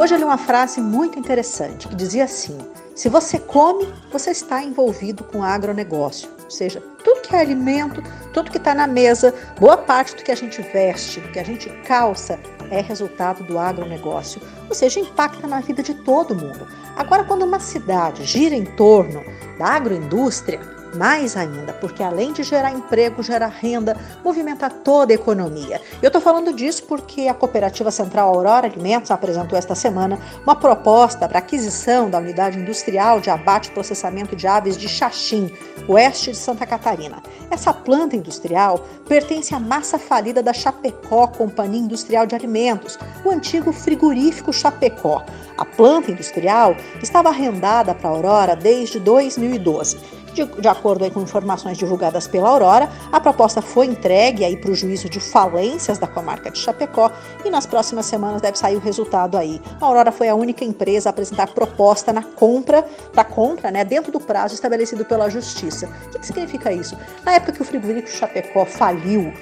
Hoje eu li uma frase muito interessante que dizia assim: se você come, você está envolvido com agronegócio. Ou seja, tudo que é alimento, tudo que está na mesa, boa parte do que a gente veste, do que a gente calça, é resultado do agronegócio. Ou seja, impacta na vida de todo mundo. Agora, quando uma cidade gira em torno da agroindústria, mais ainda, porque além de gerar emprego, gera renda, movimenta toda a economia. Eu estou falando disso porque a Cooperativa Central Aurora Alimentos apresentou esta semana uma proposta para aquisição da unidade industrial de abate e processamento de aves de Xaxim, oeste de Santa Catarina. Essa planta industrial pertence à massa falida da Chapecó Companhia Industrial de Alimentos, o antigo frigorífico Chapecó. A planta industrial estava arrendada para Aurora desde 2012 de, de acordo com informações divulgadas pela Aurora, a proposta foi entregue aí para o juízo de falências da comarca de Chapecó e nas próximas semanas deve sair o resultado aí. A Aurora foi a única empresa a apresentar proposta na compra, para compra, né, dentro do prazo estabelecido pela Justiça. O que, que significa isso? Na época que o frigorífico Chapecó faliu,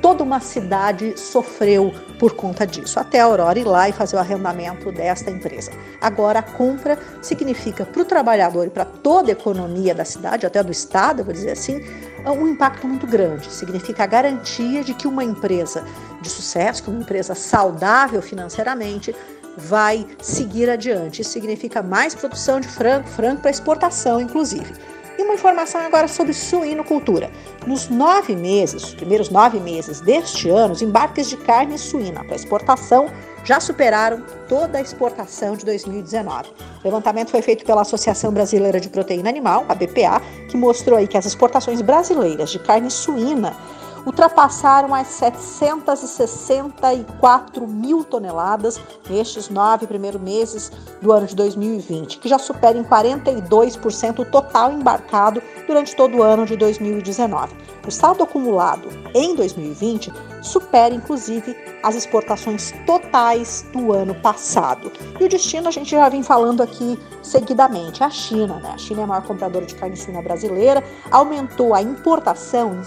toda uma cidade sofreu por conta disso, até a Aurora ir lá e fazer o arrendamento desta empresa. Agora, a compra significa para o trabalhador e para toda a economia da cidade, até do estado, vou dizer assim, um impacto muito grande. Significa a garantia de que uma empresa de sucesso, que uma empresa saudável financeiramente, vai seguir adiante. Isso significa mais produção de frango, frango para exportação, inclusive. Informação agora sobre suinocultura. Nos nove meses, os primeiros nove meses deste ano, os embarques de carne suína para exportação já superaram toda a exportação de 2019. O levantamento foi feito pela Associação Brasileira de Proteína Animal, a BPA, que mostrou aí que as exportações brasileiras de carne suína ultrapassaram as 764 mil toneladas nestes nove primeiros meses do ano de 2020, que já supera em 42% o total embarcado durante todo o ano de 2019. O saldo acumulado em 2020 supera, inclusive, as exportações totais do ano passado. E o destino a gente já vem falando aqui seguidamente, a China. Né? A China é a maior compradora de carne suína brasileira, aumentou a importação em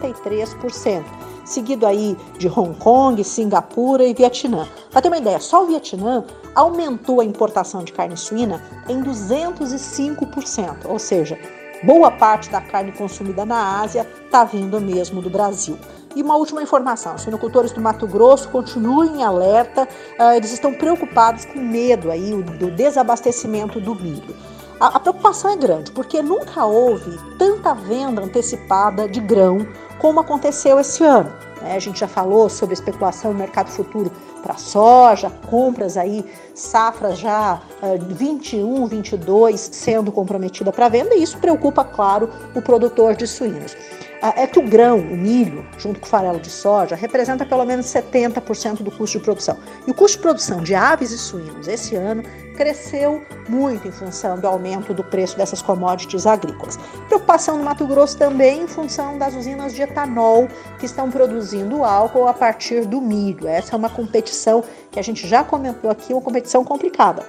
133%, seguido aí de Hong Kong, Singapura e Vietnã. Para ter uma ideia, só o Vietnã aumentou a importação de carne suína em 205%, ou seja, boa parte da carne consumida na Ásia está vindo mesmo do Brasil. E uma última informação: os suinocultores do Mato Grosso continuem em alerta, uh, eles estão preocupados com medo aí do desabastecimento do milho. A, a preocupação é grande, porque nunca houve tanta venda antecipada de grão como aconteceu esse ano. Né? A gente já falou sobre especulação no mercado futuro para soja, compras aí, safras já uh, 21, 22 sendo comprometida para venda, e isso preocupa, claro, o produtor de suínos. Ah, é que o grão, o milho, junto com o farelo de soja, representa pelo menos 70% do custo de produção. E o custo de produção de aves e suínos esse ano cresceu muito em função do aumento do preço dessas commodities agrícolas. Preocupação no Mato Grosso também em função das usinas de etanol que estão produzindo álcool a partir do milho. Essa é uma competição que a gente já comentou aqui, uma competição complicada.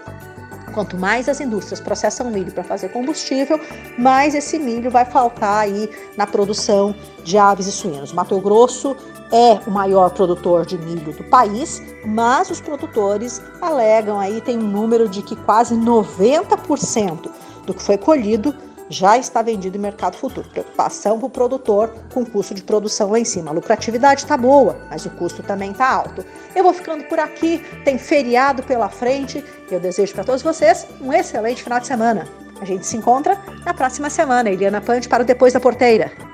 Quanto mais as indústrias processam milho para fazer combustível, mais esse milho vai faltar aí na produção de aves e suínos. Mato Grosso é o maior produtor de milho do país, mas os produtores alegam aí tem um número de que quase 90% do que foi colhido já está vendido em mercado futuro. Preocupação para o produtor com o custo de produção lá em cima. A lucratividade está boa, mas o custo também está alto. Eu vou ficando por aqui, tem feriado pela frente. Eu desejo para todos vocês um excelente final de semana. A gente se encontra na próxima semana. Eliana Pante para o Depois da Porteira.